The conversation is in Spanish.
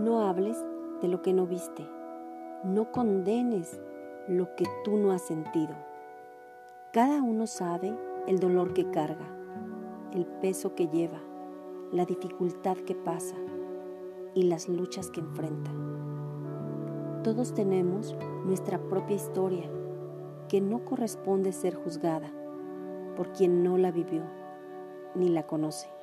No hables de lo que no viste. No condenes lo que tú no has sentido. Cada uno sabe el dolor que carga, el peso que lleva, la dificultad que pasa y las luchas que enfrenta. Todos tenemos nuestra propia historia que no corresponde ser juzgada por quien no la vivió ni la conoce.